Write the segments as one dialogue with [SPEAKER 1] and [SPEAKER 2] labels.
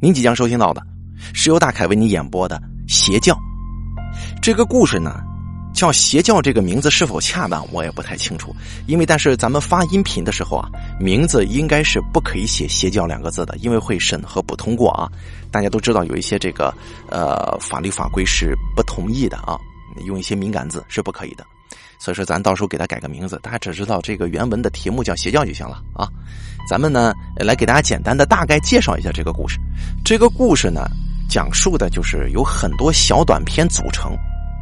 [SPEAKER 1] 您即将收听到的是由大凯为你演播的《邪教》这个故事呢，叫“邪教”这个名字是否恰当，我也不太清楚。因为但是咱们发音频的时候啊，名字应该是不可以写“邪教”两个字的，因为会审核不通过啊。大家都知道有一些这个呃法律法规是不同意的啊，用一些敏感字是不可以的。所以说，咱到时候给他改个名字，大家只知道这个原文的题目叫“邪教”就行了啊。咱们呢，来给大家简单的大概介绍一下这个故事。这个故事呢，讲述的就是有很多小短片组成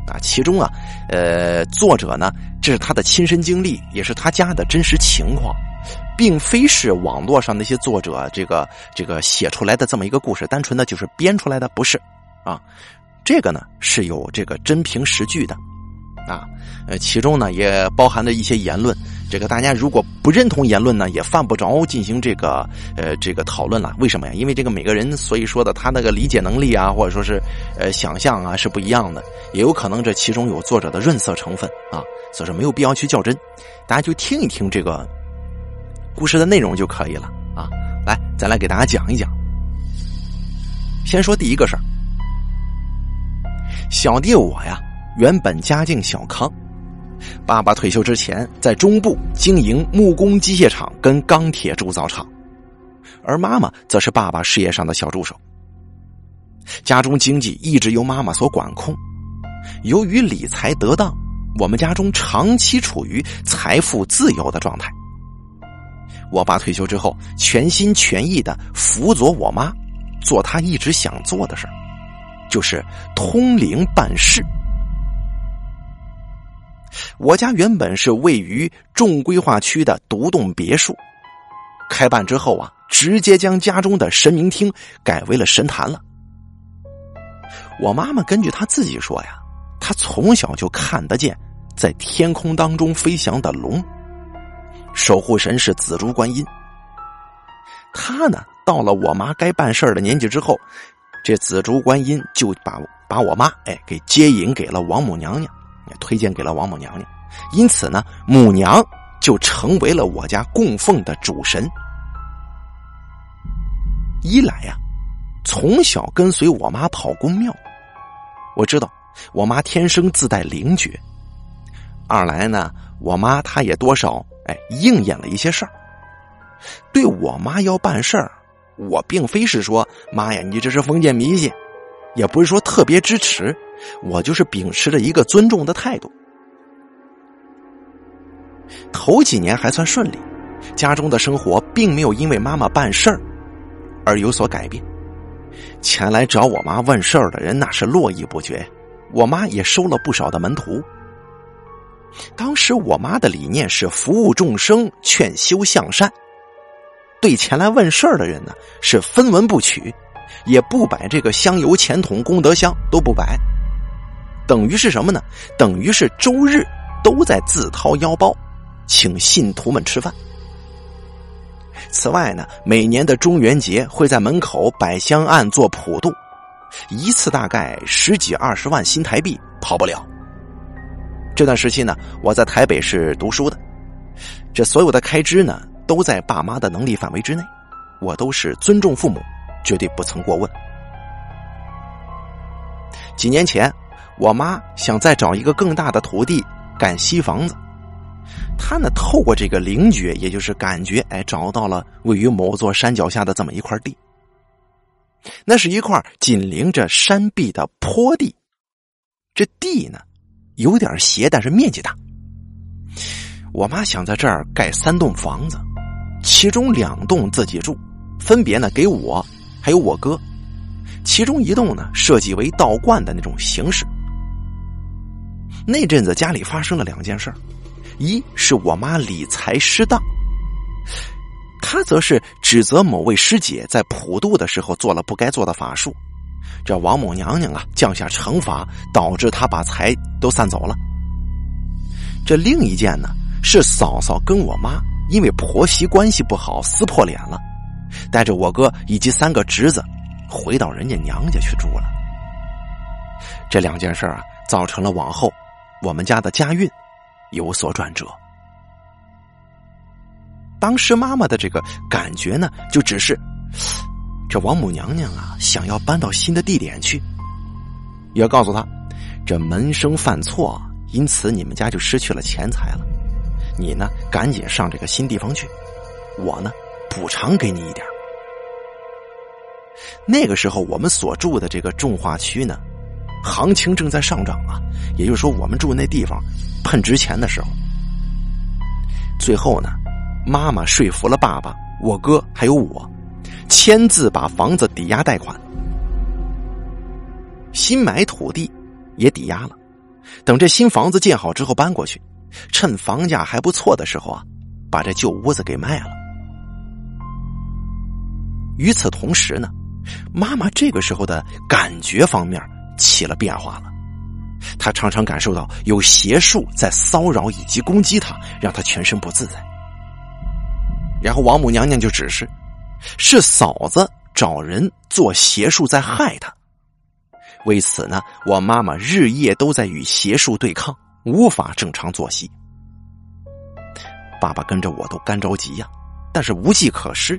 [SPEAKER 1] 啊。其中啊，呃，作者呢，这是他的亲身经历，也是他家的真实情况，并非是网络上那些作者这个这个写出来的这么一个故事，单纯的就是编出来的，不是啊。这个呢，是有这个真凭实据的。啊，呃，其中呢也包含着一些言论，这个大家如果不认同言论呢，也犯不着进行这个呃这个讨论了。为什么呀？因为这个每个人所以说的他那个理解能力啊，或者说是呃想象啊是不一样的，也有可能这其中有作者的润色成分啊，所以说没有必要去较真，大家就听一听这个故事的内容就可以了啊。来，咱来给大家讲一讲。先说第一个事儿，小弟我呀。原本家境小康，爸爸退休之前在中部经营木工机械厂跟钢铁铸造厂，而妈妈则是爸爸事业上的小助手。家中经济一直由妈妈所管控，由于理财得当，我们家中长期处于财富自由的状态。我爸退休之后，全心全意的辅佐我妈，做他一直想做的事就是通灵办事。我家原本是位于重规划区的独栋别墅，开办之后啊，直接将家中的神明厅改为了神坛了。我妈妈根据她自己说呀，她从小就看得见在天空当中飞翔的龙，守护神是紫竹观音。她呢，到了我妈该办事的年纪之后，这紫竹观音就把把我妈哎给接引给了王母娘娘。也推荐给了王母娘娘，因此呢，母娘就成为了我家供奉的主神。一来呀，从小跟随我妈跑公庙，我知道我妈天生自带灵觉；二来呢，我妈她也多少哎应验了一些事儿。对我妈要办事儿，我并非是说妈呀，你这是封建迷信，也不是说特别支持。我就是秉持着一个尊重的态度。头几年还算顺利，家中的生活并没有因为妈妈办事儿而有所改变。前来找我妈问事儿的人那是络绎不绝，我妈也收了不少的门徒。当时我妈的理念是服务众生、劝修向善，对前来问事儿的人呢是分文不取，也不摆这个香油钱桶功德箱，都不摆。等于是什么呢？等于是周日都在自掏腰包，请信徒们吃饭。此外呢，每年的中元节会在门口摆香案做普渡，一次大概十几二十万新台币，跑不了。这段时期呢，我在台北是读书的，这所有的开支呢，都在爸妈的能力范围之内，我都是尊重父母，绝对不曾过问。几年前。我妈想再找一个更大的土地盖西房子，她呢透过这个灵觉，也就是感觉，哎，找到了位于某座山脚下的这么一块地。那是一块紧邻着山壁的坡地，这地呢有点斜，但是面积大。我妈想在这儿盖三栋房子，其中两栋自己住，分别呢给我还有我哥，其中一栋呢设计为道观的那种形式。那阵子家里发生了两件事一是我妈理财失当，她则是指责某位师姐在普渡的时候做了不该做的法术，这王母娘娘啊降下惩罚，导致她把财都散走了。这另一件呢是嫂嫂跟我妈因为婆媳关系不好撕破脸了，带着我哥以及三个侄子回到人家娘家去住了。这两件事啊造成了往后。我们家的家运有所转折。当时妈妈的这个感觉呢，就只是这王母娘娘啊，想要搬到新的地点去，也告诉他，这门生犯错，因此你们家就失去了钱财了。你呢，赶紧上这个新地方去，我呢，补偿给你一点。那个时候，我们所住的这个重化区呢，行情正在上涨啊，也就是说，我们住那地方喷值钱的时候。最后呢，妈妈说服了爸爸、我哥还有我。签字把房子抵押贷款，新买土地也抵押了。等这新房子建好之后搬过去，趁房价还不错的时候啊，把这旧屋子给卖了。与此同时呢，妈妈这个时候的感觉方面起了变化了，她常常感受到有邪术在骚扰以及攻击她，让她全身不自在。然后王母娘娘就指示。是嫂子找人做邪术在害她，为此呢，我妈妈日夜都在与邪术对抗，无法正常作息。爸爸跟着我都干着急呀，但是无计可施。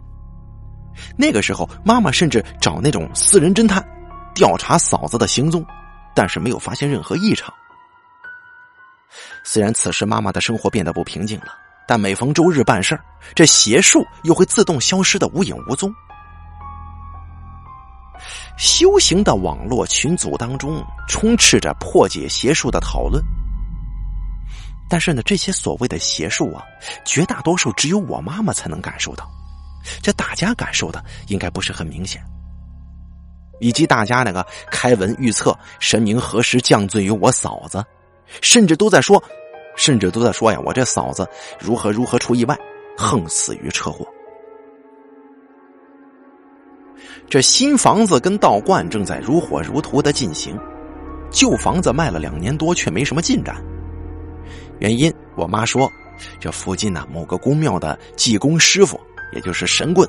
[SPEAKER 1] 那个时候，妈妈甚至找那种私人侦探调查嫂子的行踪，但是没有发现任何异常。虽然此时妈妈的生活变得不平静了。但每逢周日办事儿，这邪术又会自动消失的无影无踪。修行的网络群组当中充斥着破解邪术的讨论，但是呢，这些所谓的邪术啊，绝大多数只有我妈妈才能感受到，这大家感受的应该不是很明显。以及大家那个开文预测神明何时降罪于我嫂子，甚至都在说。甚至都在说呀，我这嫂子如何如何出意外，横死于车祸。这新房子跟道观正在如火如荼的进行，旧房子卖了两年多却没什么进展。原因我妈说，这附近呢某个宫庙的济公师傅，也就是神棍，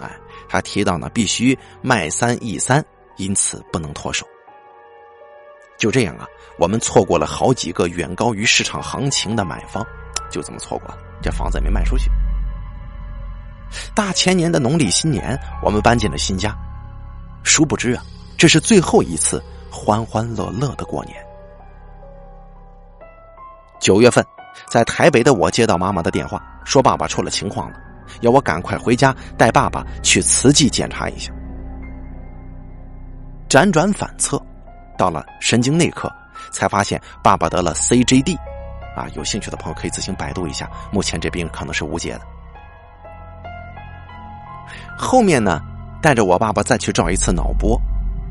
[SPEAKER 1] 哎，他提到呢必须卖三易三，因此不能脱手。就这样啊，我们错过了好几个远高于市场行情的买方，就这么错过了，这房子也没卖出去。大前年的农历新年，我们搬进了新家，殊不知啊，这是最后一次欢欢乐乐的过年。九月份，在台北的我接到妈妈的电话，说爸爸出了情况了，要我赶快回家带爸爸去慈济检查一下。辗转反侧。到了神经内科，才发现爸爸得了 CJD，啊，有兴趣的朋友可以自行百度一下。目前这病可能是无解的。后面呢，带着我爸爸再去照一次脑波，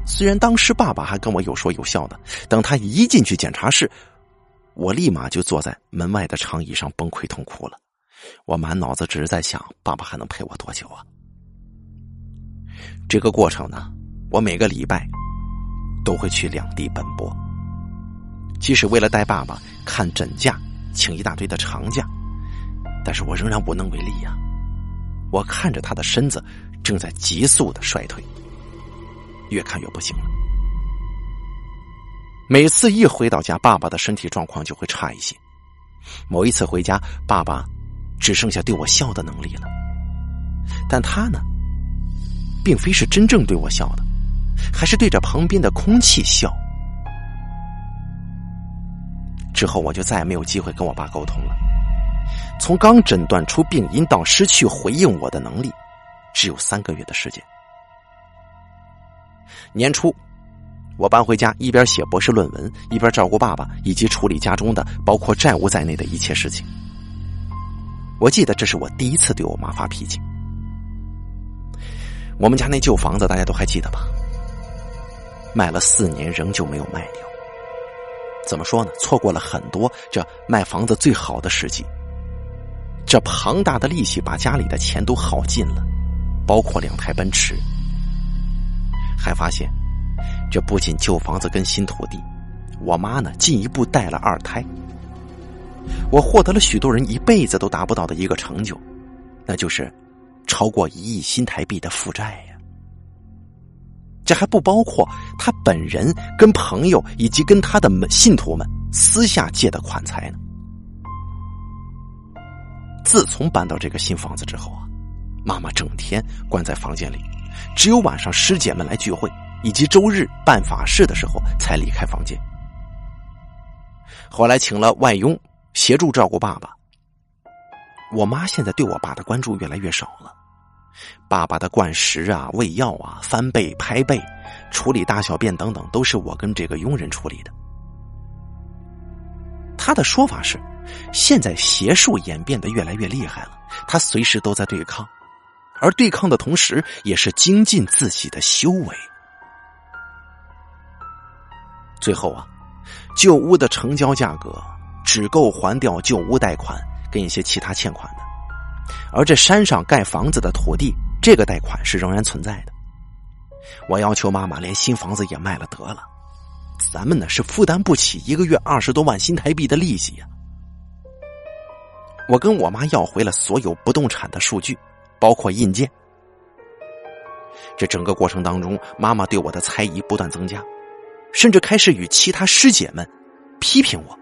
[SPEAKER 1] 虽然当时爸爸还跟我有说有笑的，等他一进去检查室，我立马就坐在门外的长椅上崩溃痛哭了。我满脑子只是在想，爸爸还能陪我多久啊？这个过程呢，我每个礼拜。都会去两地奔波，即使为了带爸爸看诊假，请一大堆的长假，但是我仍然无能为力呀。我看着他的身子正在急速的衰退，越看越不行了。每次一回到家，爸爸的身体状况就会差一些。某一次回家，爸爸只剩下对我笑的能力了，但他呢，并非是真正对我笑的。还是对着旁边的空气笑。之后我就再也没有机会跟我爸沟通了。从刚诊断出病因到失去回应我的能力，只有三个月的时间。年初，我搬回家，一边写博士论文，一边照顾爸爸以及处理家中的包括债务在内的一切事情。我记得这是我第一次对我妈发脾气。我们家那旧房子大家都还记得吧？卖了四年，仍旧没有卖掉。怎么说呢？错过了很多这卖房子最好的时机。这庞大的利息把家里的钱都耗尽了，包括两台奔驰。还发现，这不仅旧房子跟新土地，我妈呢进一步带了二胎。我获得了许多人一辈子都达不到的一个成就，那就是超过一亿新台币的负债呀。这还不包括他本人跟朋友以及跟他的信徒们私下借的款财呢。自从搬到这个新房子之后啊，妈妈整天关在房间里，只有晚上师姐们来聚会，以及周日办法事的时候才离开房间。后来请了外佣协助照顾爸爸。我妈现在对我爸的关注越来越少了，爸爸的灌食啊、喂药啊、翻背、拍背、处理大小便等等，都是我跟这个佣人处理的。他的说法是，现在邪术演变得越来越厉害了，他随时都在对抗，而对抗的同时，也是精进自己的修为。最后啊，旧屋的成交价格只够还掉旧屋贷款跟一些其他欠款的，而这山上盖房子的土地，这个贷款是仍然存在的。我要求妈妈连新房子也卖了得了。咱们呢是负担不起一个月二十多万新台币的利息呀！我跟我妈要回了所有不动产的数据，包括印鉴。这整个过程当中，妈妈对我的猜疑不断增加，甚至开始与其他师姐们批评我，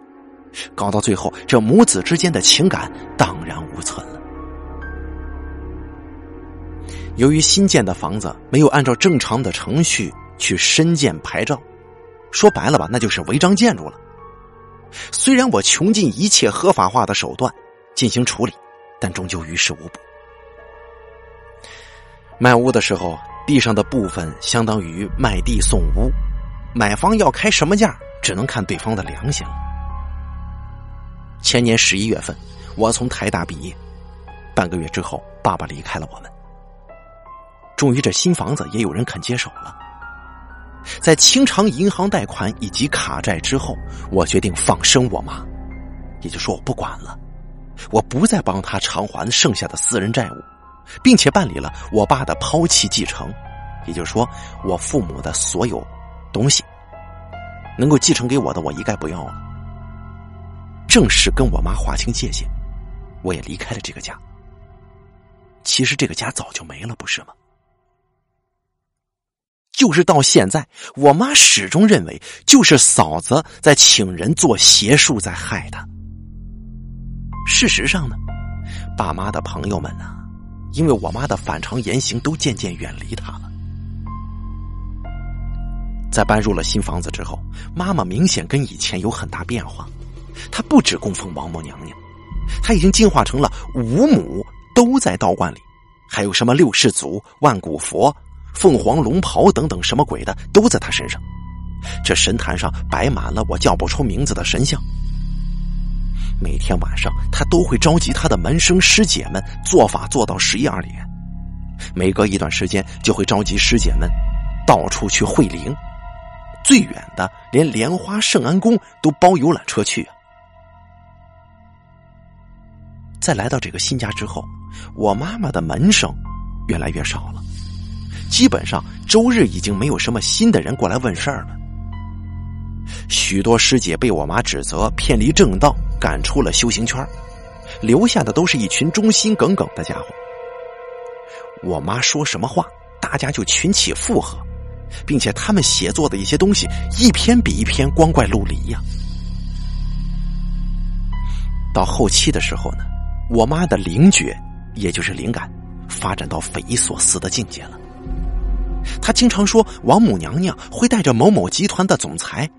[SPEAKER 1] 搞到最后，这母子之间的情感荡然无存了。由于新建的房子没有按照正常的程序去申建牌照。说白了吧，那就是违章建筑了。虽然我穷尽一切合法化的手段进行处理，但终究于事无补。卖屋的时候，地上的部分相当于卖地送屋，买方要开什么价，只能看对方的良心了。前年十一月份，我从台大毕业，半个月之后，爸爸离开了我们。终于，这新房子也有人肯接手了。在清偿银行贷款以及卡债之后，我决定放生我妈，也就说我不管了，我不再帮他偿还剩下的私人债务，并且办理了我爸的抛弃继承，也就是说，我父母的所有东西能够继承给我的，我一概不要了。正式跟我妈划清界限，我也离开了这个家。其实这个家早就没了，不是吗？就是到现在，我妈始终认为，就是嫂子在请人做邪术，在害她。事实上呢，爸妈的朋友们呢，因为我妈的反常言行，都渐渐远离她了。在搬入了新房子之后，妈妈明显跟以前有很大变化。他不止供奉王母娘娘，他已经进化成了五母都在道观里，还有什么六世祖、万古佛。凤凰龙袍等等什么鬼的都在他身上，这神坛上摆满了我叫不出名字的神像。每天晚上，他都会召集他的门生师姐们做法做到十一二点，每隔一段时间就会召集师姐们到处去会灵，最远的连莲花圣安宫都包游览车去。在来到这个新家之后，我妈妈的门生越来越少了。基本上周日已经没有什么新的人过来问事儿了。许多师姐被我妈指责偏离正道，赶出了修行圈，留下的都是一群忠心耿耿的家伙。我妈说什么话，大家就群起附和，并且他们写作的一些东西，一篇比一篇光怪陆离呀。到后期的时候呢，我妈的灵觉，也就是灵感，发展到匪夷所思的境界了。他经常说，王母娘娘会带着某某集团的总裁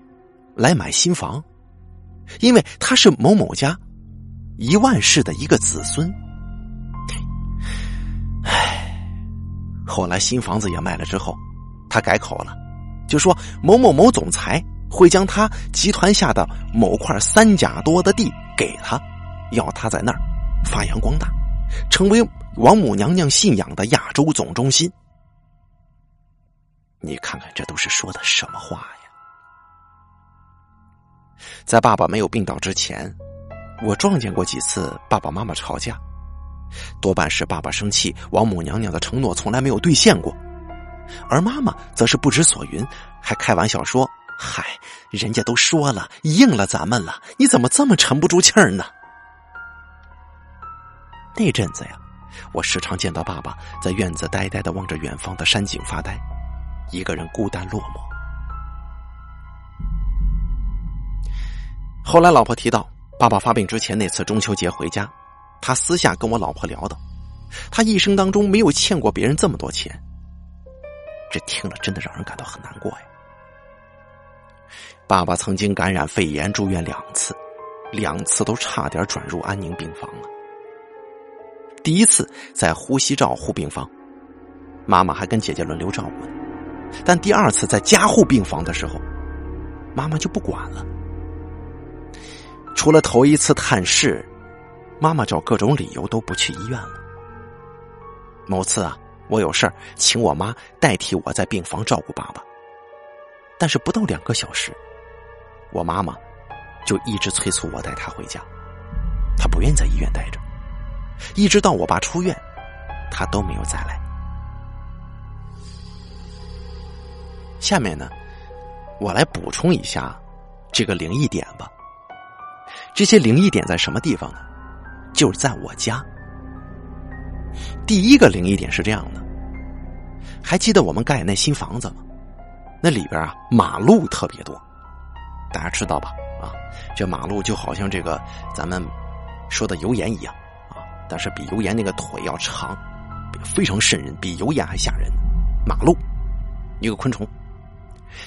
[SPEAKER 1] 来买新房，因为他是某某家一万世的一个子孙。唉，后来新房子也卖了之后，他改口了，就说某某某总裁会将他集团下的某块三甲多的地给他，要他在那儿发扬光大，成为王母娘娘信仰的亚洲总中心。你看看，这都是说的什么话呀？在爸爸没有病倒之前，我撞见过几次爸爸妈妈吵架，多半是爸爸生气，王母娘娘的承诺从来没有兑现过，而妈妈则是不知所云，还开玩笑说：“嗨，人家都说了，应了咱们了，你怎么这么沉不住气儿呢？”那阵子呀，我时常见到爸爸在院子呆呆的望着远方的山景发呆。一个人孤单落寞。后来，老婆提到爸爸发病之前那次中秋节回家，他私下跟我老婆聊的，他一生当中没有欠过别人这么多钱，这听了真的让人感到很难过呀。爸爸曾经感染肺炎住院两次，两次都差点转入安宁病房了。第一次在呼吸照护病房，妈妈还跟姐姐轮流照顾。但第二次在加护病房的时候，妈妈就不管了。除了头一次探视，妈妈找各种理由都不去医院了。某次啊，我有事儿，请我妈代替我在病房照顾爸爸。但是不到两个小时，我妈妈就一直催促我带她回家，她不愿意在医院待着，一直到我爸出院，他都没有再来。下面呢，我来补充一下这个灵异点吧。这些灵异点在什么地方呢？就是在我家。第一个灵异点是这样的，还记得我们盖那新房子吗？那里边啊，马路特别多，大家知道吧？啊，这马路就好像这个咱们说的油盐一样，但是比油盐那个腿要长，非常瘆人，比油盐还吓人。马路，一个昆虫。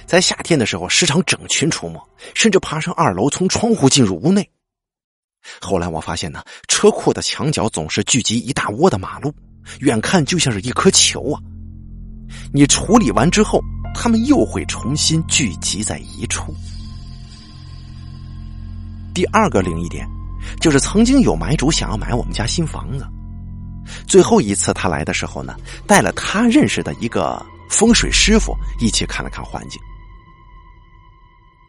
[SPEAKER 1] 在夏天的时候，时常整群出没，甚至爬上二楼，从窗户进入屋内。后来我发现呢，车库的墙角总是聚集一大窝的马路，远看就像是一颗球啊。你处理完之后，它们又会重新聚集在一处。第二个灵异点，就是曾经有买主想要买我们家新房子，最后一次他来的时候呢，带了他认识的一个。风水师傅一起看了看环境。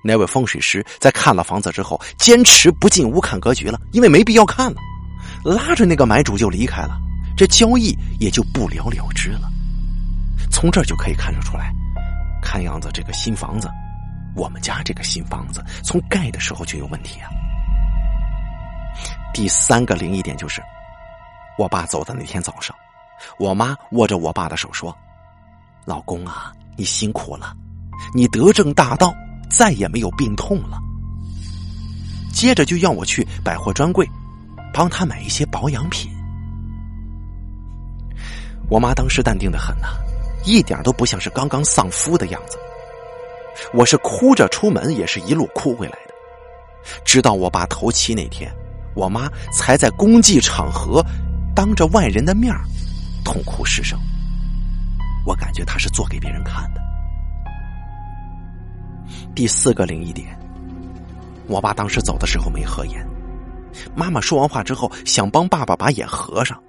[SPEAKER 1] 那位风水师在看了房子之后，坚持不进屋看格局了，因为没必要看了，拉着那个买主就离开了，这交易也就不了了之了。从这就可以看得出来，看样子这个新房子，我们家这个新房子从盖的时候就有问题啊。第三个灵异点就是，我爸走的那天早上，我妈握着我爸的手说。老公啊，你辛苦了，你得正大道，再也没有病痛了。接着就要我去百货专柜，帮他买一些保养品。我妈当时淡定的很呐，一点都不像是刚刚丧夫的样子。我是哭着出门，也是一路哭回来的。直到我爸头七那天，我妈才在公祭场合，当着外人的面痛哭失声。我感觉她是做给别人看的。第四个灵异点，我爸当时走的时候没合眼，妈妈说完话之后想帮爸爸把眼合上，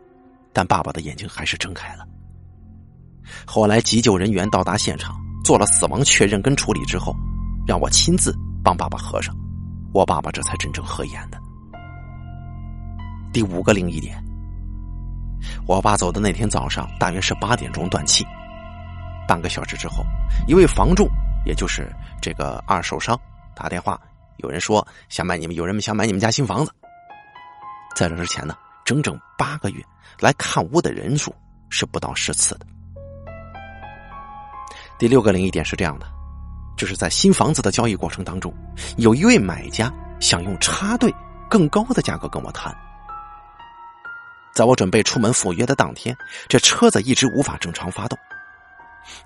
[SPEAKER 1] 但爸爸的眼睛还是睁开了。后来急救人员到达现场，做了死亡确认跟处理之后，让我亲自帮爸爸合上，我爸爸这才真正合眼的。第五个灵异点，我爸走的那天早上大约是八点钟断气。半个小时之后，一位房仲，也就是这个二手商打电话，有人说想买你们，有人想买你们家新房子。在这之前呢，整整八个月来看屋的人数是不到十次的。第六个灵异点是这样的，就是在新房子的交易过程当中，有一位买家想用插队更高的价格跟我谈。在我准备出门赴约的当天，这车子一直无法正常发动。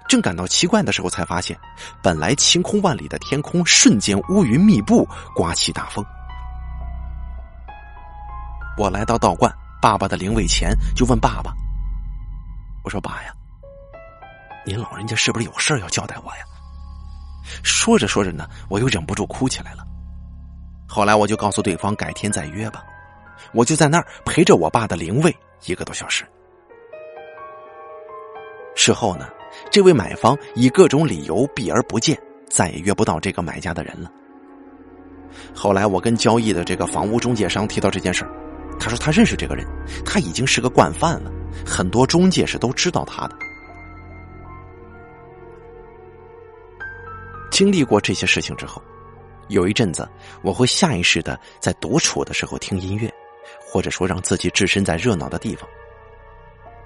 [SPEAKER 1] 正感到奇怪的时候，才发现，本来晴空万里的天空瞬间乌云密布，刮起大风。我来到道观爸爸的灵位前，就问爸爸：“我说爸呀，您老人家是不是有事要交代我呀？”说着说着呢，我又忍不住哭起来了。后来我就告诉对方改天再约吧，我就在那儿陪着我爸的灵位一个多小时。事后呢？这位买方以各种理由避而不见，再也约不到这个买家的人了。后来我跟交易的这个房屋中介商提到这件事儿，他说他认识这个人，他已经是个惯犯了，很多中介是都知道他的。经历过这些事情之后，有一阵子我会下意识的在独处的时候听音乐，或者说让自己置身在热闹的地方。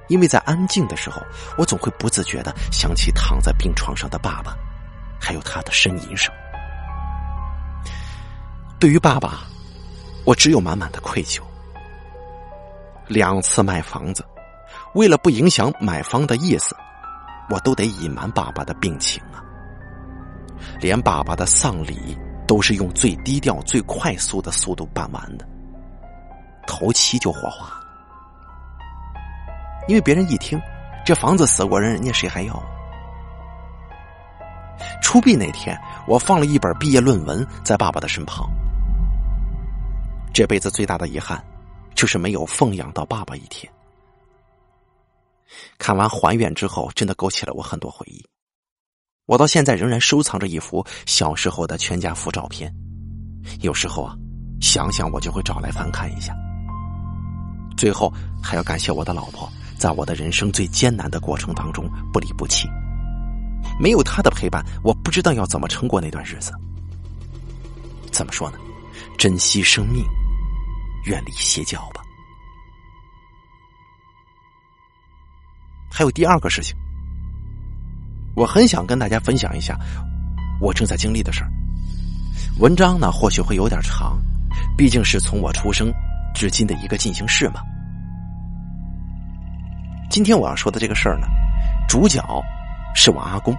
[SPEAKER 1] 因为在安静的时候，我总会不自觉的想起躺在病床上的爸爸，还有他的呻吟声。对于爸爸，我只有满满的愧疚。两次卖房子，为了不影响买方的意思，我都得隐瞒爸爸的病情啊。连爸爸的丧礼都是用最低调、最快速的速度办完的，头七就火化。因为别人一听，这房子死过人，人家谁还要？出殡那天，我放了一本毕业论文在爸爸的身旁。这辈子最大的遗憾，就是没有奉养到爸爸一天。看完还愿之后，真的勾起了我很多回忆。我到现在仍然收藏着一幅小时候的全家福照片，有时候啊，想想我就会找来翻看一下。最后还要感谢我的老婆，在我的人生最艰难的过程当中不离不弃。没有她的陪伴，我不知道要怎么撑过那段日子。怎么说呢？珍惜生命，远离邪教吧。还有第二个事情，我很想跟大家分享一下我正在经历的事儿。文章呢，或许会有点长，毕竟是从我出生至今的一个进行式吗。今天我要说的这个事儿呢，主角是我阿公。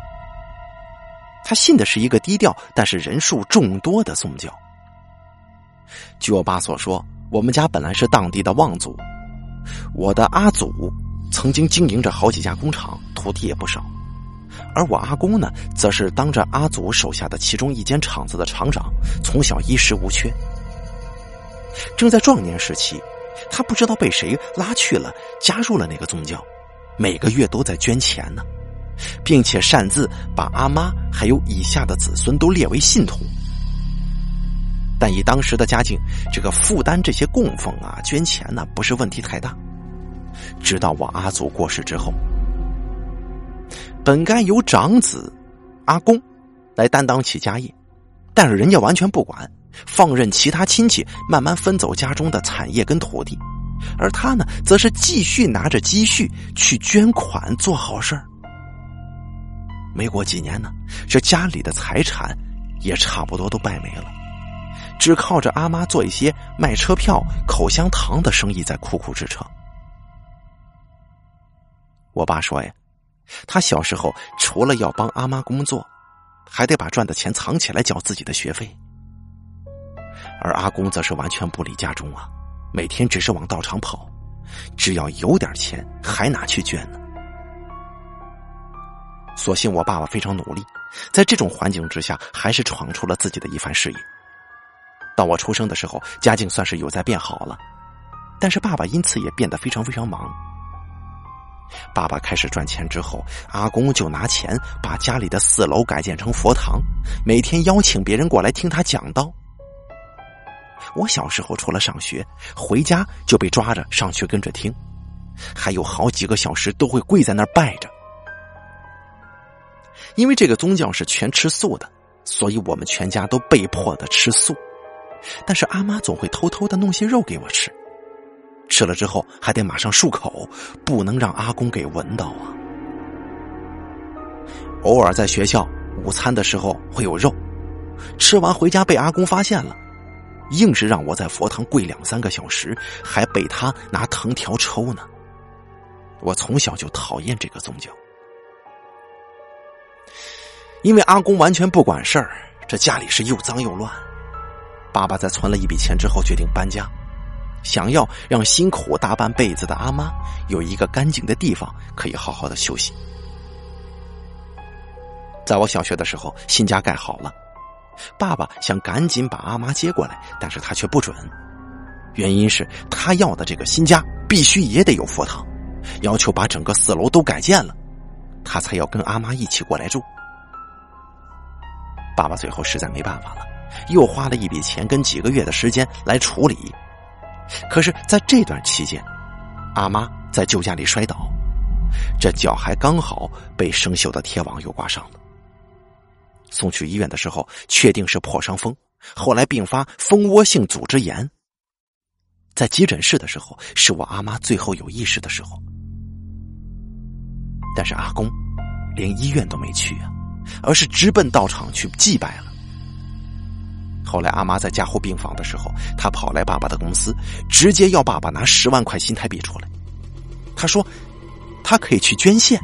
[SPEAKER 1] 他信的是一个低调但是人数众多的宗教。据我爸所说，我们家本来是当地的望族，我的阿祖曾经经营着好几家工厂，徒弟也不少，而我阿公呢，则是当着阿祖手下的其中一间厂子的厂长，从小衣食无缺。正在壮年时期，他不知道被谁拉去了，加入了那个宗教，每个月都在捐钱呢。并且擅自把阿妈还有以下的子孙都列为信徒，但以当时的家境，这个负担这些供奉啊、捐钱呢，不是问题太大。直到我阿祖过世之后，本该由长子阿公来担当起家业，但是人家完全不管，放任其他亲戚慢慢分走家中的产业跟土地，而他呢，则是继续拿着积蓄去捐款做好事儿。没过几年呢，这家里的财产也差不多都败没了，只靠着阿妈做一些卖车票、口香糖的生意在苦苦支撑。我爸说呀，他小时候除了要帮阿妈工作，还得把赚的钱藏起来交自己的学费，而阿公则是完全不理家中啊，每天只是往道场跑，只要有点钱还拿去捐呢。所幸我爸爸非常努力，在这种环境之下，还是闯出了自己的一番事业。到我出生的时候，家境算是有在变好了，但是爸爸因此也变得非常非常忙。爸爸开始赚钱之后，阿公就拿钱把家里的四楼改建成佛堂，每天邀请别人过来听他讲道。我小时候除了上学，回家就被抓着上去跟着听，还有好几个小时都会跪在那儿拜着。因为这个宗教是全吃素的，所以我们全家都被迫的吃素。但是阿妈总会偷偷的弄些肉给我吃，吃了之后还得马上漱口，不能让阿公给闻到啊。偶尔在学校午餐的时候会有肉，吃完回家被阿公发现了，硬是让我在佛堂跪两三个小时，还被他拿藤条抽呢。我从小就讨厌这个宗教。因为阿公完全不管事儿，这家里是又脏又乱。爸爸在存了一笔钱之后，决定搬家，想要让辛苦大半辈子的阿妈有一个干净的地方可以好好的休息。在我小学的时候，新家盖好了，爸爸想赶紧把阿妈接过来，但是他却不准，原因是他要的这个新家必须也得有佛堂，要求把整个四楼都改建了，他才要跟阿妈一起过来住。爸爸最后实在没办法了，又花了一笔钱跟几个月的时间来处理。可是，在这段期间，阿妈在旧家里摔倒，这脚还刚好被生锈的铁网又刮伤了。送去医院的时候，确定是破伤风，后来并发蜂窝性组织炎。在急诊室的时候，是我阿妈最后有意识的时候，但是阿公连医院都没去啊。而是直奔道场去祭拜了。后来阿妈在加护病房的时候，他跑来爸爸的公司，直接要爸爸拿十万块新台币出来。他说，他可以去捐献，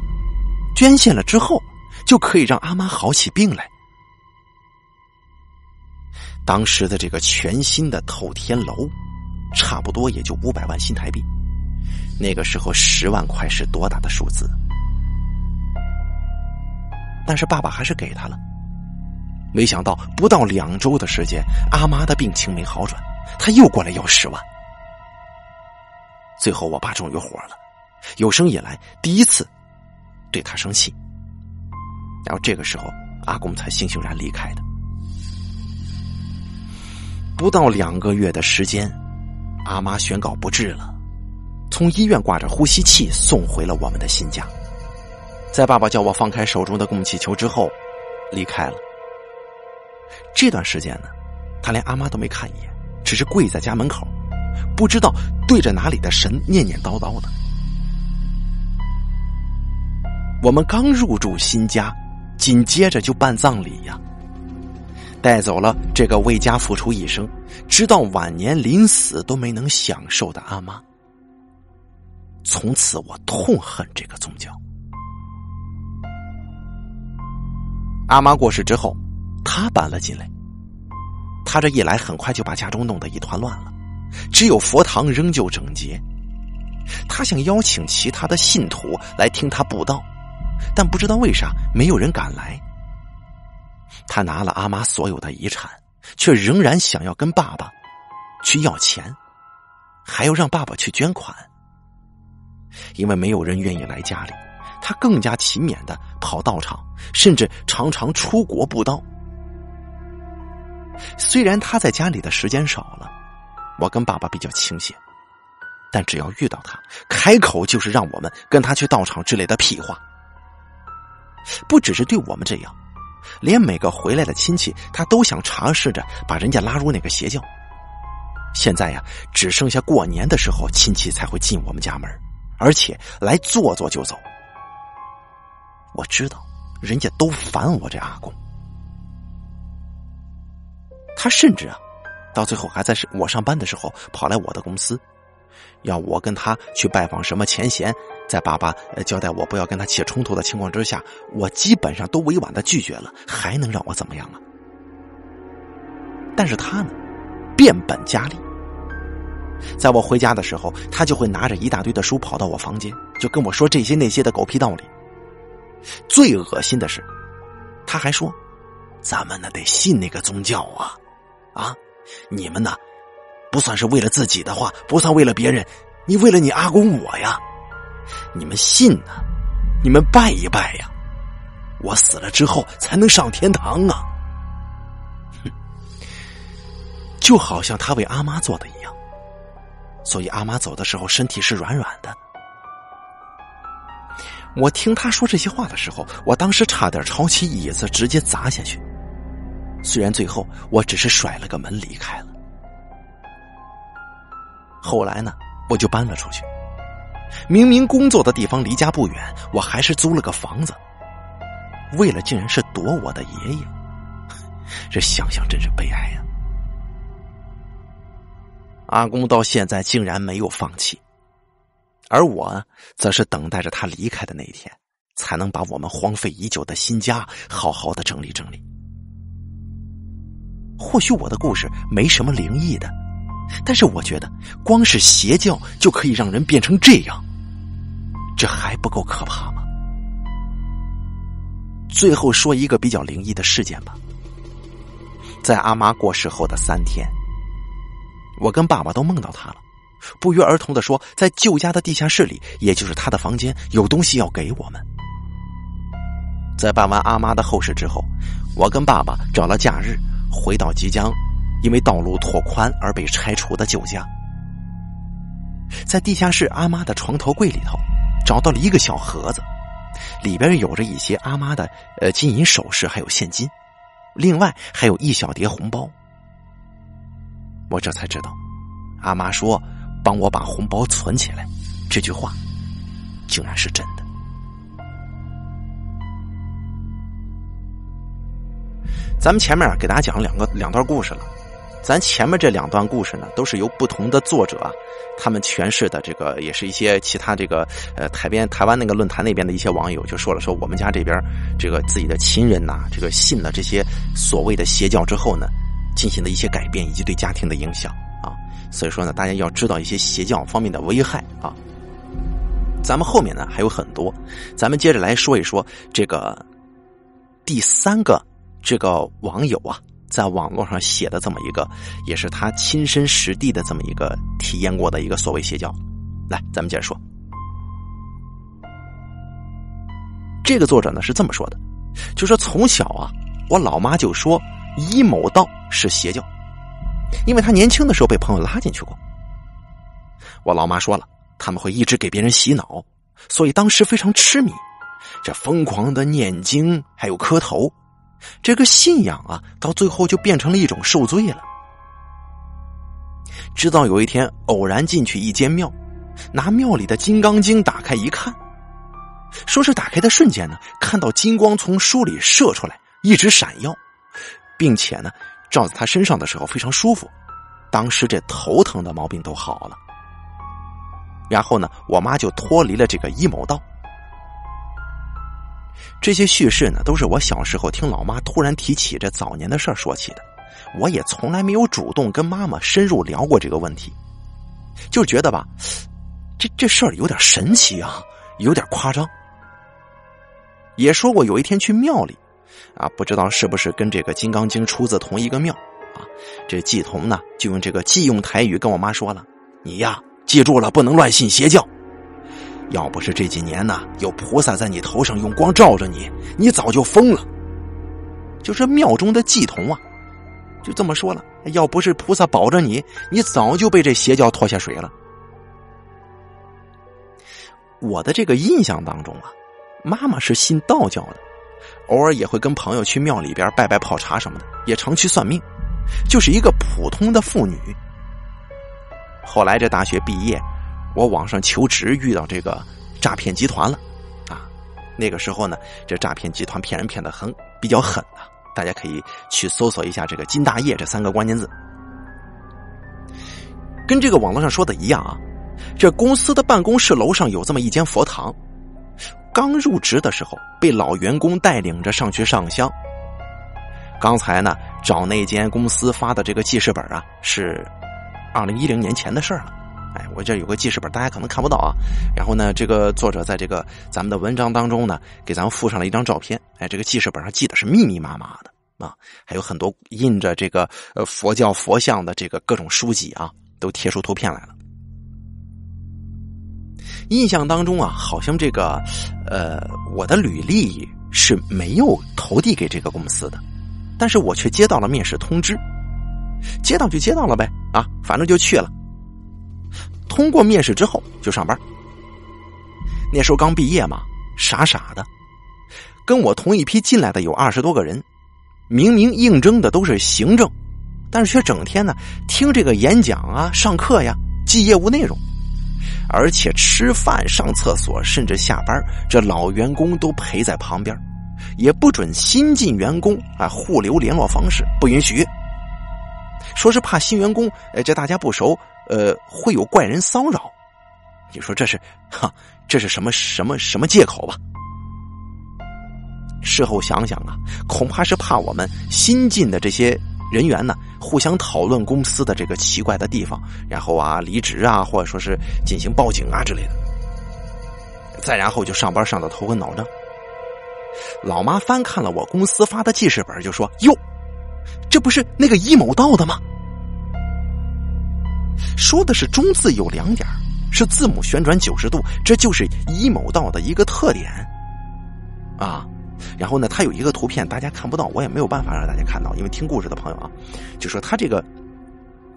[SPEAKER 1] 捐献了之后，就可以让阿妈好起病来。当时的这个全新的透天楼，差不多也就五百万新台币。那个时候十万块是多大的数字？但是爸爸还是给他了。没想到不到两周的时间，阿妈的病情没好转，他又过来要十万。最后我爸终于火了，有生以来第一次对他生气。然后这个时候，阿公才悻悻然离开的。不到两个月的时间，阿妈宣告不治了，从医院挂着呼吸器送回了我们的新家。在爸爸叫我放开手中的供气球之后，离开了。这段时间呢，他连阿妈都没看一眼，只是跪在家门口，不知道对着哪里的神念念叨叨的。我们刚入住新家，紧接着就办葬礼呀。带走了这个为家付出一生，直到晚年临死都没能享受的阿妈。从此，我痛恨这个宗教。阿妈过世之后，他搬了进来。他这一来，很快就把家中弄得一团乱了，只有佛堂仍旧整洁。他想邀请其他的信徒来听他布道，但不知道为啥，没有人敢来。他拿了阿妈所有的遗产，却仍然想要跟爸爸去要钱，还要让爸爸去捐款。因为没有人愿意来家里，他更加勤勉的跑道场，甚至常常出国布道。虽然他在家里的时间少了，我跟爸爸比较清闲，但只要遇到他，开口就是让我们跟他去道场之类的屁话。不只是对我们这样。连每个回来的亲戚，他都想尝试着把人家拉入那个邪教。现在呀，只剩下过年的时候，亲戚才会进我们家门，而且来坐坐就走。我知道，人家都烦我这阿公。他甚至啊，到最后还在是我上班的时候跑来我的公司，要我跟他去拜访什么前贤。在爸爸交代我不要跟他起冲突的情况之下，我基本上都委婉的拒绝了，还能让我怎么样啊？但是他呢，变本加厉。在我回家的时候，他就会拿着一大堆的书跑到我房间，就跟我说这些那些的狗屁道理。最恶心的是，他还说：“咱们呢得信那个宗教啊，啊，你们呢，不算是为了自己的话，不算为了别人，你为了你阿公我呀。”你们信呢？你们拜一拜呀！我死了之后才能上天堂啊！就好像他为阿妈做的一样，所以阿妈走的时候身体是软软的。我听他说这些话的时候，我当时差点抄起椅子直接砸下去。虽然最后我只是甩了个门离开了。后来呢，我就搬了出去。明明工作的地方离家不远，我还是租了个房子。为了竟然是躲我的爷爷，这想想真是悲哀呀！阿公到现在竟然没有放弃，而我则是等待着他离开的那一天，才能把我们荒废已久的新家好好的整理整理。或许我的故事没什么灵异的。但是我觉得，光是邪教就可以让人变成这样，这还不够可怕吗？最后说一个比较灵异的事件吧。在阿妈过世后的三天，我跟爸爸都梦到他了，不约而同的说，在旧家的地下室里，也就是他的房间，有东西要给我们。在办完阿妈的后事之后，我跟爸爸找了假日，回到即将。因为道路拓宽而被拆除的旧家，在地下室阿妈的床头柜里头，找到了一个小盒子，里边有着一些阿妈的呃金银首饰，还有现金，另外还有一小叠红包。我这才知道，阿妈说帮我把红包存起来，这句话竟然是真的。咱们前面给大家讲了两个两段故事了。咱前面这两段故事呢，都是由不同的作者他们诠释的。这个也是一些其他这个呃台边台湾那个论坛那边的一些网友就说了，说我们家这边这个自己的亲人呐，这个信了这些所谓的邪教之后呢，进行的一些改变以及对家庭的影响啊。所以说呢，大家要知道一些邪教方面的危害啊。咱们后面呢还有很多，咱们接着来说一说这个第三个这个网友啊，在网络上写的这么一个，也是他亲身实地的这么一个体验过的一个所谓邪教。来，咱们接着说，这个作者呢是这么说的，就说从小啊，我老妈就说阴某道是邪教，因为他年轻的时候被朋友拉进去过。我老妈说了。他们会一直给别人洗脑，所以当时非常痴迷，这疯狂的念经还有磕头，这个信仰啊，到最后就变成了一种受罪了。直到有一天偶然进去一间庙，拿庙里的《金刚经》打开一看，说是打开的瞬间呢，看到金光从书里射出来，一直闪耀，并且呢，照在他身上的时候非常舒服，当时这头疼的毛病都好了。然后呢，我妈就脱离了这个阴谋道。这些叙事呢，都是我小时候听老妈突然提起这早年的事儿说起的。我也从来没有主动跟妈妈深入聊过这个问题，就觉得吧，这这事儿有点神奇啊，有点夸张。也说过有一天去庙里，啊，不知道是不是跟这个《金刚经》出自同一个庙啊？这季童呢，就用这个忌用台语跟我妈说了：“你呀。”记住了，不能乱信邪教。要不是这几年呢，有菩萨在你头上用光照着你，你早就疯了。就是庙中的祭童啊，就这么说了。要不是菩萨保着你，你早就被这邪教拖下水了。我的这个印象当中啊，妈妈是信道教的，偶尔也会跟朋友去庙里边拜拜泡茶什么的，也常去算命，就是一个普通的妇女。后来这大学毕业，我网上求职遇到这个诈骗集团了，啊，那个时候呢，这诈骗集团骗人骗的很比较狠啊，大家可以去搜索一下这个“金大业”这三个关键字。跟这个网络上说的一样啊，这公司的办公室楼上有这么一间佛堂，刚入职的时候被老员工带领着上去上香。刚才呢找那间公司发的这个记事本啊是。二零一零年前的事儿了，我这有个记事本，大家可能看不到啊。然后呢，这个作者在这个咱们的文章当中呢，给咱们附上了一张照片。哎，这个记事本上记得是密密麻麻的啊，还有很多印着这个呃佛教佛像的这个各种书籍啊，都贴出图片来了。印象当中啊，好像这个呃我的履历是没有投递给这个公司的，但是我却接到了面试通知。接到就接到了呗，啊，反正就去了。通过面试之后就上班。那时候刚毕业嘛，傻傻的。跟我同一批进来的有二十多个人，明明应征的都是行政，但是却整天呢听这个演讲啊、上课呀、记业务内容，而且吃饭、上厕所，甚至下班，这老员工都陪在旁边，也不准新进员工啊互留联络方式，不允许。说是怕新员工，哎，这大家不熟，呃，会有怪人骚扰。你说这是，哈，这是什么什么什么借口吧？事后想想啊，恐怕是怕我们新进的这些人员呢，互相讨论公司的这个奇怪的地方，然后啊离职啊，或者说是进行报警啊之类的。再然后就上班上的头昏脑胀。老妈翻看了我公司发的记事本，就说：“哟。”这不是那个一某道的吗？说的是中字有两点，是字母旋转九十度，这就是一某道的一个特点啊。然后呢，它有一个图片，大家看不到，我也没有办法让大家看到，因为听故事的朋友啊，就说它这个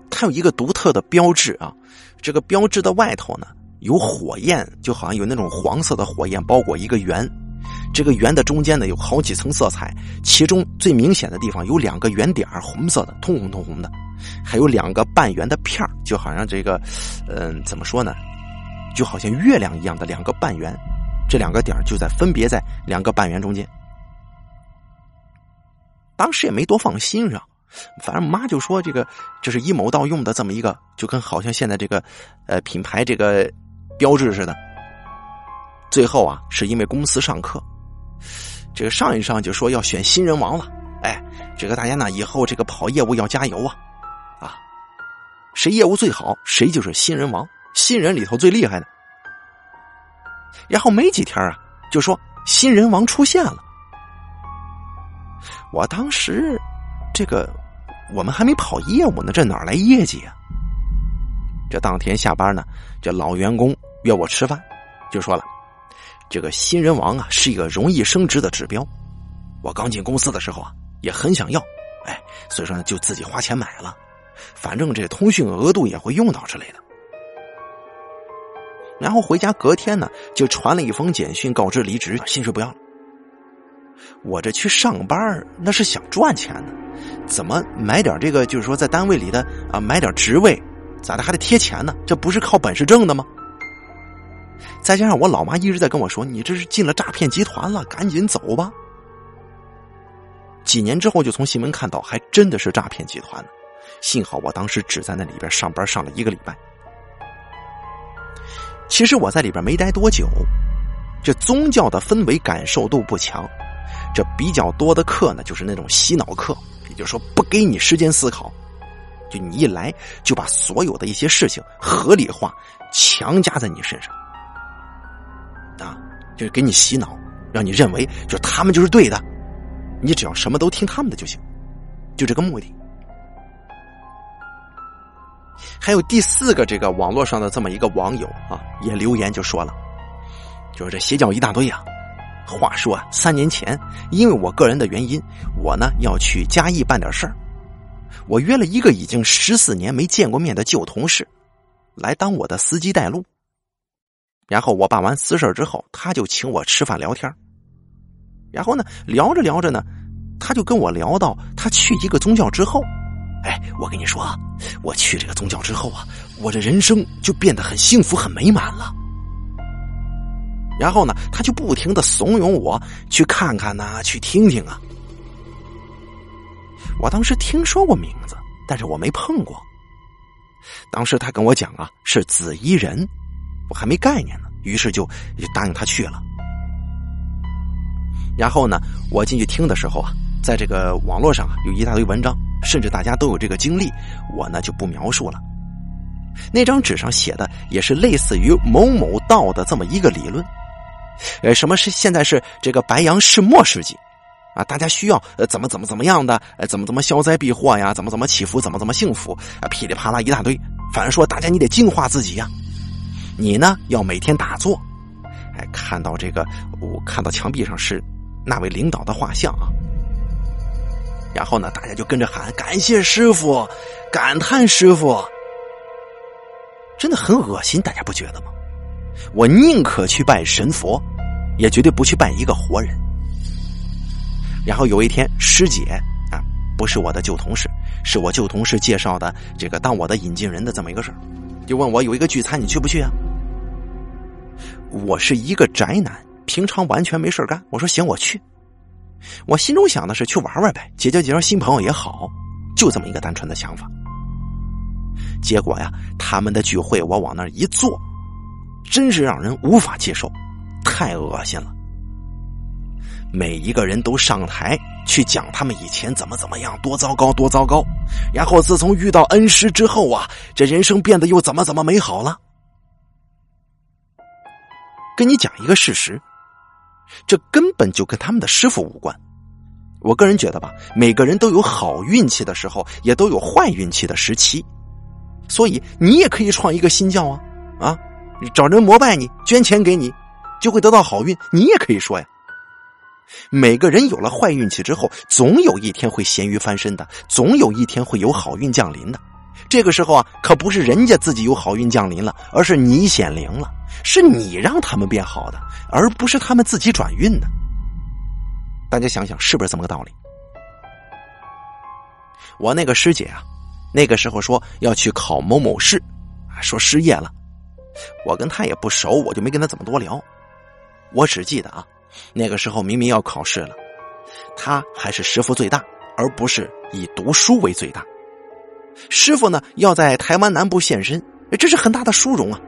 [SPEAKER 1] 它有一个独特的标志啊。这个标志的外头呢有火焰，就好像有那种黄色的火焰包裹一个圆。这个圆的中间呢有好几层色彩，其中最明显的地方有两个圆点红色的，通红通红的，还有两个半圆的片就好像这个，嗯，怎么说呢？就好像月亮一样的两个半圆，这两个点就在分别在两个半圆中间。当时也没多放心上，反正妈就说这个这是一谋道用的这么一个，就跟好像现在这个呃品牌这个标志似的。最后啊，是因为公司上课，这个上一上就说要选新人王了。哎，这个大家呢以后这个跑业务要加油啊！谁业务最好，谁就是新人王，新人里头最厉害的。然后没几天啊，就说新人王出现了。我当时这个。我们还没跑业务呢，这哪来业绩啊？这当天下班呢，这老员工约我吃饭，就说了：“这个新人王啊，是一个容易升职的指标。我刚进公司的时候啊，也很想要，哎，所以说呢，就自己花钱买了。反正这通讯额度也会用到之类的。然后回家隔天呢，就传了一封简讯告知离职，薪水不要了。我这去上班那是想赚钱的。”怎么买点这个？就是说，在单位里的啊，买点职位，咋的还得贴钱呢？这不是靠本事挣的吗？再加上我老妈一直在跟我说：“你这是进了诈骗集团了，赶紧走吧。”几年之后，就从新闻看到，还真的是诈骗集团。幸好我当时只在那里边上班上了一个礼拜。其实我在里边没待多久，这宗教的氛围感受度不强，这比较多的课呢，就是那种洗脑课。也就是说，不给你时间思考，就你一来就把所有的一些事情合理化，强加在你身上，啊，就是给你洗脑，让你认为就他们就是对的，你只要什么都听他们的就行，就这个目的。还有第四个，这个网络上的这么一个网友啊，也留言就说了，就是这邪教一大堆啊。话说啊，三年前，因为我个人的原因，我呢要去嘉义办点事儿，我约了一个已经十四年没见过面的旧同事，来当我的司机带路。然后我办完私事之后，他就请我吃饭聊天。然后呢，聊着聊着呢，他就跟我聊到他去一个宗教之后，哎，我跟你说啊，我去这个宗教之后啊，我这人生就变得很幸福、很美满了。然后呢，他就不停的怂恿我去看看呐，去听听啊。我当时听说过名字，但是我没碰过。当时他跟我讲啊，是紫衣人，我还没概念呢，于是就答应他去了。然后呢，我进去听的时候啊，在这个网络上啊，有一大堆文章，甚至大家都有这个经历，我呢就不描述了。那张纸上写的也是类似于某某道的这么一个理论。呃，什么是现在是这个白羊世末世纪，啊，大家需要呃怎么怎么怎么样的，呃怎么怎么消灾避祸呀，怎么怎么祈福，怎么怎么幸福？啊，噼里啪啦一大堆。反正说大家你得净化自己呀，你呢要每天打坐，哎，看到这个我看到墙壁上是那位领导的画像啊，然后呢大家就跟着喊感谢师傅，感叹师傅，真的很恶心，大家不觉得吗？我宁可去拜神佛，也绝对不去拜一个活人。然后有一天，师姐啊，不是我的旧同事，是我旧同事介绍的这个当我的引进人的这么一个事儿，就问我有一个聚餐，你去不去啊？我是一个宅男，平常完全没事干。我说行，我去。我心中想的是去玩玩呗，结交结交新朋友也好，就这么一个单纯的想法。结果呀，他们的聚会我往那一坐。真是让人无法接受，太恶心了。每一个人都上台去讲他们以前怎么怎么样，多糟糕，多糟糕。然后自从遇到恩师之后啊，这人生变得又怎么怎么美好了。跟你讲一个事实，这根本就跟他们的师傅无关。我个人觉得吧，每个人都有好运气的时候，也都有坏运气的时期。所以你也可以创一个新教啊，啊。找人膜拜你，捐钱给你，就会得到好运。你也可以说呀，每个人有了坏运气之后，总有一天会咸鱼翻身的，总有一天会有好运降临的。这个时候啊，可不是人家自己有好运降临了，而是你显灵了，是你让他们变好的，而不是他们自己转运的。大家想想，是不是这么个道理？我那个师姐啊，那个时候说要去考某某试，说失业了。我跟她也不熟，我就没跟她怎么多聊。我只记得啊，那个时候明明要考试了，她还是师傅最大，而不是以读书为最大。师傅呢要在台湾南部现身，这是很大的殊荣啊，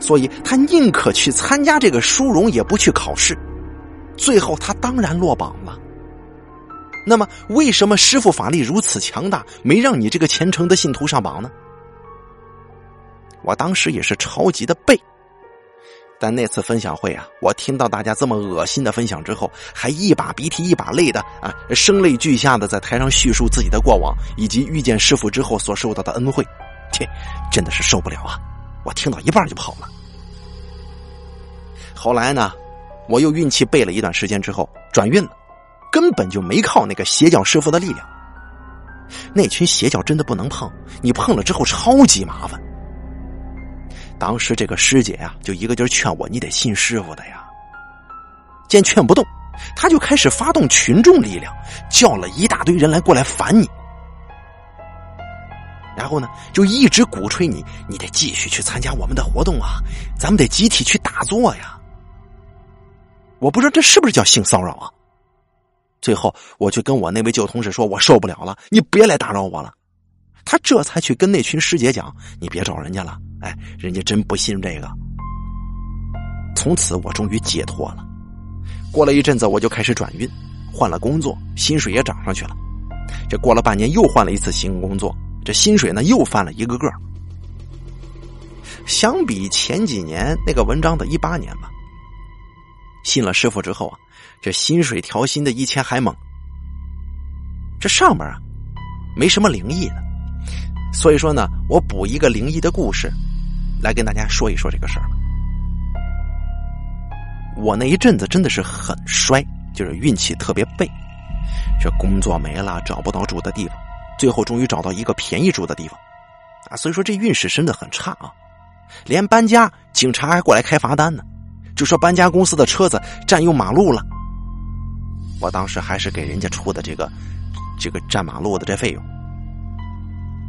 [SPEAKER 1] 所以他宁可去参加这个殊荣，也不去考试。最后他当然落榜了。那么，为什么师傅法力如此强大，没让你这个虔诚的信徒上榜呢？我当时也是超级的背。但那次分享会啊，我听到大家这么恶心的分享之后，还一把鼻涕一把泪的啊，声泪俱下的在台上叙述自己的过往，以及遇见师傅之后所受到的恩惠，切，真的是受不了啊！我听到一半就跑了。后来呢，我又运气背了一段时间之后转运了，根本就没靠那个邪教师傅的力量。那群邪教真的不能碰，你碰了之后超级麻烦。当时这个师姐呀，就一个劲儿劝我，你得信师傅的呀。见劝不动，他就开始发动群众力量，叫了一大堆人来过来烦你。然后呢，就一直鼓吹你，你得继续去参加我们的活动啊，咱们得集体去打坐呀。我不知道这是不是叫性骚扰啊？最后，我就跟我那位旧同事说，我受不了了，你别来打扰我了。他这才去跟那群师姐讲，你别找人家了。哎，人家真不信这个。从此我终于解脱了。过了一阵子，我就开始转运，换了工作，薪水也涨上去了。这过了半年，又换了一次新工作，这薪水呢又翻了一个个。相比前几年那个文章的一八年吧，信了师傅之后啊，这薪水调薪的一千还猛。这上面啊，没什么灵异的，所以说呢，我补一个灵异的故事。来跟大家说一说这个事儿。我那一阵子真的是很衰，就是运气特别背，这工作没了，找不到住的地方，最后终于找到一个便宜住的地方，啊，所以说这运势真的很差啊！连搬家，警察还过来开罚单呢，就说搬家公司的车子占用马路了。我当时还是给人家出的这个这个占马路的这费用，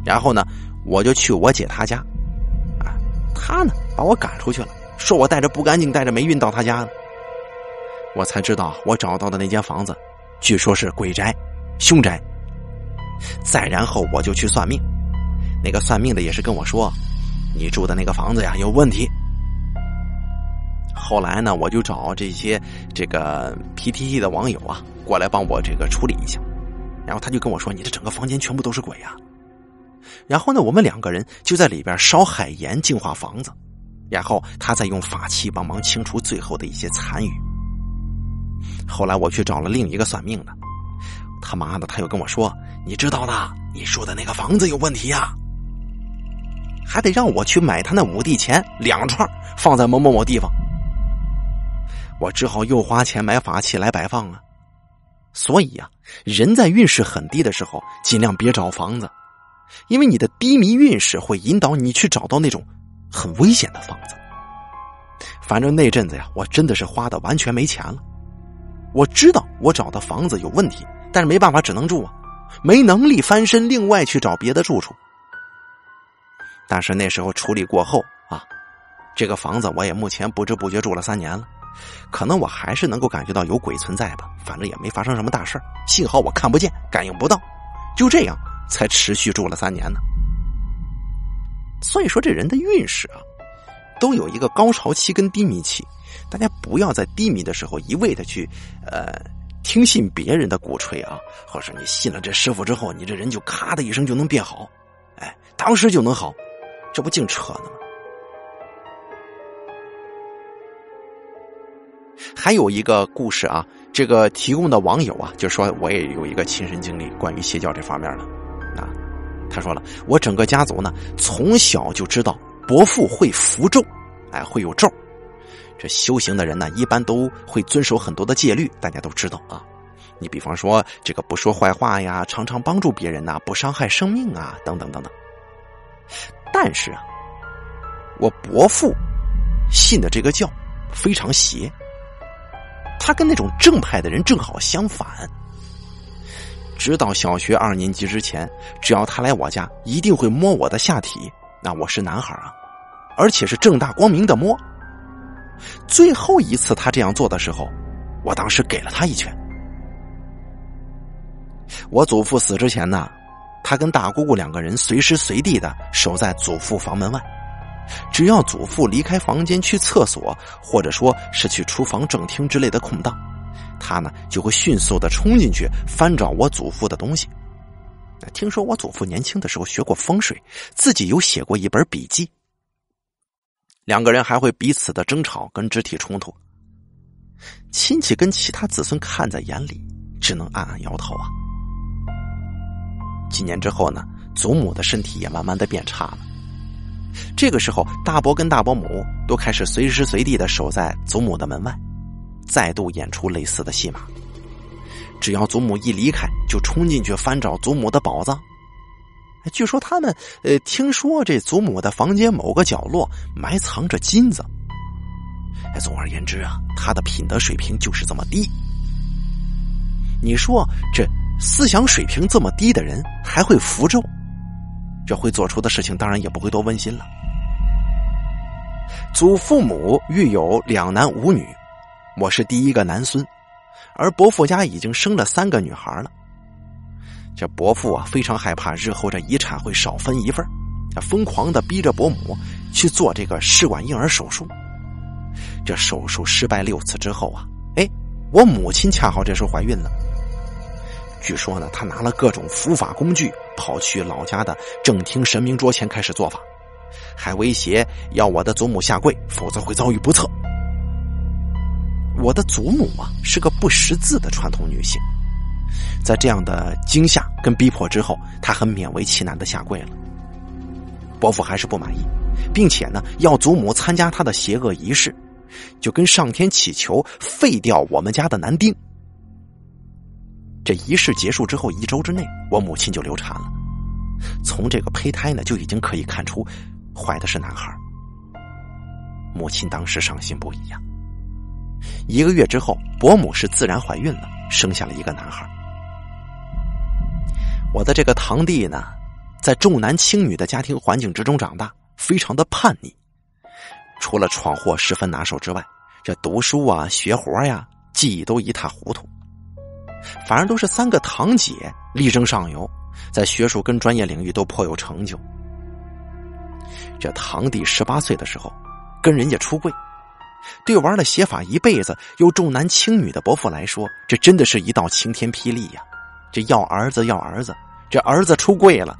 [SPEAKER 1] 然后呢，我就去我姐她家。他呢，把我赶出去了，说我带着不干净、带着霉运到他家了。我才知道，我找到的那间房子，据说是鬼宅、凶宅。再然后，我就去算命，那个算命的也是跟我说，你住的那个房子呀有问题。后来呢，我就找这些这个 PTT 的网友啊，过来帮我这个处理一下。然后他就跟我说，你这整个房间全部都是鬼呀。然后呢，我们两个人就在里边烧海盐净化房子，然后他再用法器帮忙清除最后的一些残余。后来我去找了另一个算命的，他妈的他又跟我说：“你知道的，你说的那个房子有问题呀，还得让我去买他那五帝钱两串，放在某某某地方。”我只好又花钱买法器来摆放啊。所以呀，人在运势很低的时候，尽量别找房子。因为你的低迷运势会引导你去找到那种很危险的房子。反正那阵子呀，我真的是花的完全没钱了。我知道我找的房子有问题，但是没办法，只能住啊，没能力翻身，另外去找别的住处。但是那时候处理过后啊，这个房子我也目前不知不觉住了三年了，可能我还是能够感觉到有鬼存在吧。反正也没发生什么大事幸好我看不见，感应不到，就这样。才持续住了三年呢，所以说这人的运势啊，都有一个高潮期跟低迷期，大家不要在低迷的时候一味的去呃听信别人的鼓吹啊，或者你信了这师傅之后，你这人就咔的一声就能变好，哎，当时就能好，这不净扯呢吗？还有一个故事啊，这个提供的网友啊，就说我也有一个亲身经历，关于邪教这方面的。他说了，我整个家族呢，从小就知道伯父会符咒，哎，会有咒。这修行的人呢，一般都会遵守很多的戒律，大家都知道啊。你比方说，这个不说坏话呀，常常帮助别人呐，不伤害生命啊，等等等等。但是啊，我伯父信的这个教非常邪，他跟那种正派的人正好相反。直到小学二年级之前，只要他来我家，一定会摸我的下体。那我是男孩啊，而且是正大光明的摸。最后一次他这样做的时候，我当时给了他一拳。我祖父死之前呢，他跟大姑姑两个人随时随地的守在祖父房门外，只要祖父离开房间去厕所，或者说是去厨房、正厅之类的空档，他呢就会迅速的冲进去翻找我祖父的东西。听说我祖父年轻的时候学过风水，自己有写过一本笔记。两个人还会彼此的争吵跟肢体冲突，亲戚跟其他子孙看在眼里，只能暗暗摇头啊。几年之后呢，祖母的身体也慢慢的变差了。这个时候，大伯跟大伯母都开始随时随地的守在祖母的门外，再度演出类似的戏码。只要祖母一离开，就冲进去翻找祖母的宝藏。据说他们呃，听说这祖母的房间某个角落埋藏着金子。总而言之啊，他的品德水平就是这么低。你说这思想水平这么低的人还会符咒，这会做出的事情当然也不会多温馨了。祖父母育有两男五女，我是第一个男孙，而伯父家已经生了三个女孩了。这伯父啊，非常害怕日后这遗产会少分一份他疯狂的逼着伯母去做这个试管婴儿手术。这手术失败六次之后啊，哎，我母亲恰好这时候怀孕了。据说呢，他拿了各种伏法工具，跑去老家的正厅神明桌前开始做法，还威胁要我的祖母下跪，否则会遭遇不测。我的祖母啊，是个不识字的传统女性。在这样的惊吓跟逼迫之后，她很勉为其难的下跪了。伯父还是不满意，并且呢要祖母参加他的邪恶仪式，就跟上天祈求废掉我们家的男丁。这仪式结束之后一周之内，我母亲就流产了。从这个胚胎呢就已经可以看出，怀的是男孩。母亲当时伤心不已呀。一个月之后，伯母是自然怀孕了，生下了一个男孩。我的这个堂弟呢，在重男轻女的家庭环境之中长大，非常的叛逆。除了闯祸十分拿手之外，这读书啊、学活呀，记忆都一塌糊涂。反而都是三个堂姐力争上游，在学术跟专业领域都颇有成就。这堂弟十八岁的时候，跟人家出柜，对玩了邪法一辈子又重男轻女的伯父来说，这真的是一道晴天霹雳呀！这要儿子要儿子，这儿子出柜了。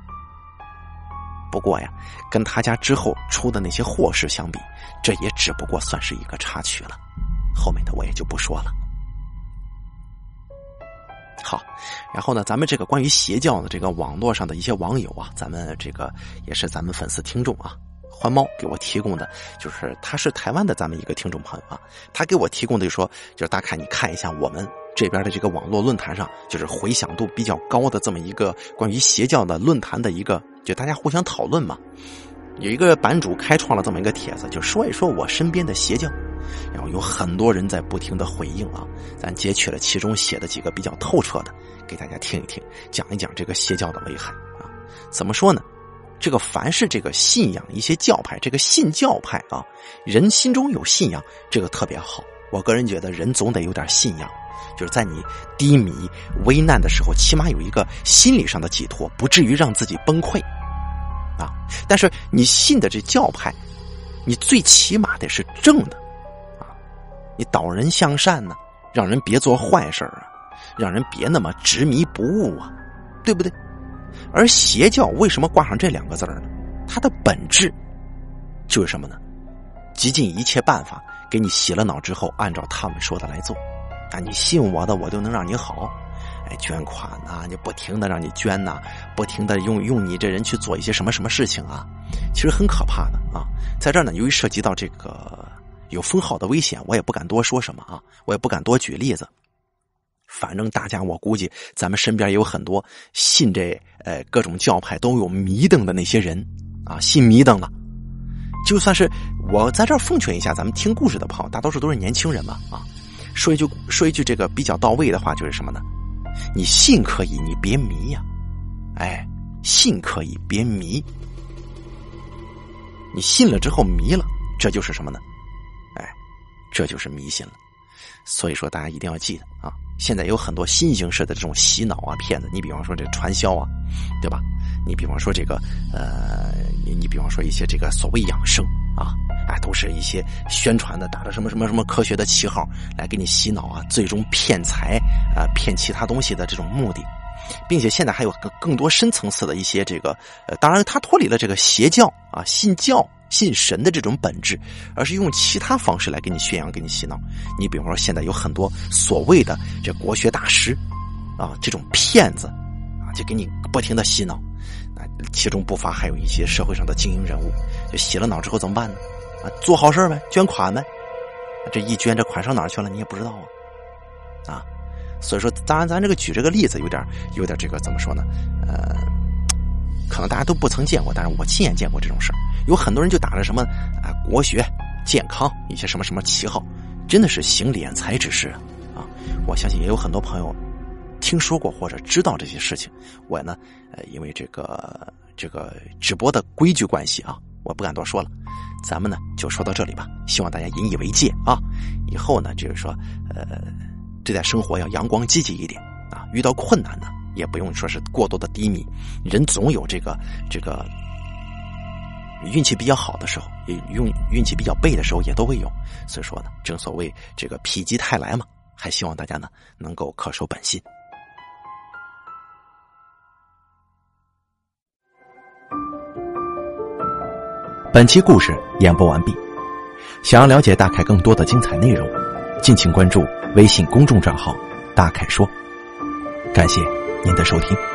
[SPEAKER 1] 不过呀，跟他家之后出的那些祸事相比，这也只不过算是一个插曲了。后面的我也就不说了。好，然后呢，咱们这个关于邪教的这个网络上的一些网友啊，咱们这个也是咱们粉丝听众啊，欢猫给我提供的，就是他是台湾的咱们一个听众朋友啊，他给我提供的就说，就是大凯你看一下我们。这边的这个网络论坛上，就是回响度比较高的这么一个关于邪教的论坛的一个，就大家互相讨论嘛。有一个版主开创了这么一个帖子，就说一说我身边的邪教，然后有很多人在不停的回应啊。咱截取了其中写的几个比较透彻的，给大家听一听，讲一讲这个邪教的危害啊。怎么说呢？这个凡是这个信仰一些教派，这个信教派啊，人心中有信仰，这个特别好。我个人觉得，人总得有点信仰。就是在你低迷、危难的时候，起码有一个心理上的寄托，不至于让自己崩溃，啊！但是你信的这教派，你最起码得是正的，啊！你导人向善呢，让人别做坏事啊，让人别那么执迷不悟啊，对不对？而邪教为什么挂上这两个字呢？它的本质就是什么呢？极尽一切办法给你洗了脑之后，按照他们说的来做。啊，你信我的，我就能让你好，哎，捐款呐，你不停的让你捐呐，不停的用用你这人去做一些什么什么事情啊，其实很可怕的啊。在这儿呢，由于涉及到这个有封号的危险，我也不敢多说什么啊，我也不敢多举例子。反正大家，我估计咱们身边也有很多信这呃各种教派都有迷瞪的那些人啊，信迷瞪了。就算是我在这儿奉劝一下咱们听故事的朋友，大多数都是年轻人嘛啊。说一句说一句这个比较到位的话，就是什么呢？你信可以，你别迷呀！哎，信可以，别迷。你信了之后迷了，这就是什么呢？哎，这就是迷信了。所以说大家一定要记得啊，现在有很多新形式的这种洗脑啊骗子，你比方说这传销啊，对吧？你比方说这个呃，你你比方说一些这个所谓养生啊，啊，都是一些宣传的，打着什么什么什么科学的旗号来给你洗脑啊，最终骗财啊，骗其他东西的这种目的。并且现在还有更更多深层次的一些这个，呃，当然它脱离了这个邪教啊、信教、信神的这种本质，而是用其他方式来给你宣扬、给你洗脑。你比方说，现在有很多所谓的这国学大师，啊，这种骗子，啊，就给你不停的洗脑。啊，其中不乏还有一些社会上的精英人物，就洗了脑之后怎么办呢？啊，做好事呗，捐款呗。这一捐，这款上哪去了？你也不知道啊，啊。所以说，当然，咱这个举这个例子有点有点这个怎么说呢？呃，可能大家都不曾见过，但是我亲眼见过这种事儿。有很多人就打着什么啊国学、健康一些什么什么旗号，真的是行敛财之事啊！我相信也有很多朋友听说过或者知道这些事情。我呢，呃，因为这个这个直播的规矩关系啊，我不敢多说了。咱们呢就说到这里吧，希望大家引以为戒啊！以后呢，就是说，呃。对待生活要阳光积极一点啊！遇到困难呢，也不用说是过多的低迷，人总有这个这个运气比较好的时候，也用运气比较背的时候也都会有。所以说呢，正所谓这个否极泰来嘛，还希望大家呢能够恪守本心。本期故事演播完毕，想要了解大凯更多的精彩内容。敬请关注微信公众账号“大凯说”，感谢您的收听。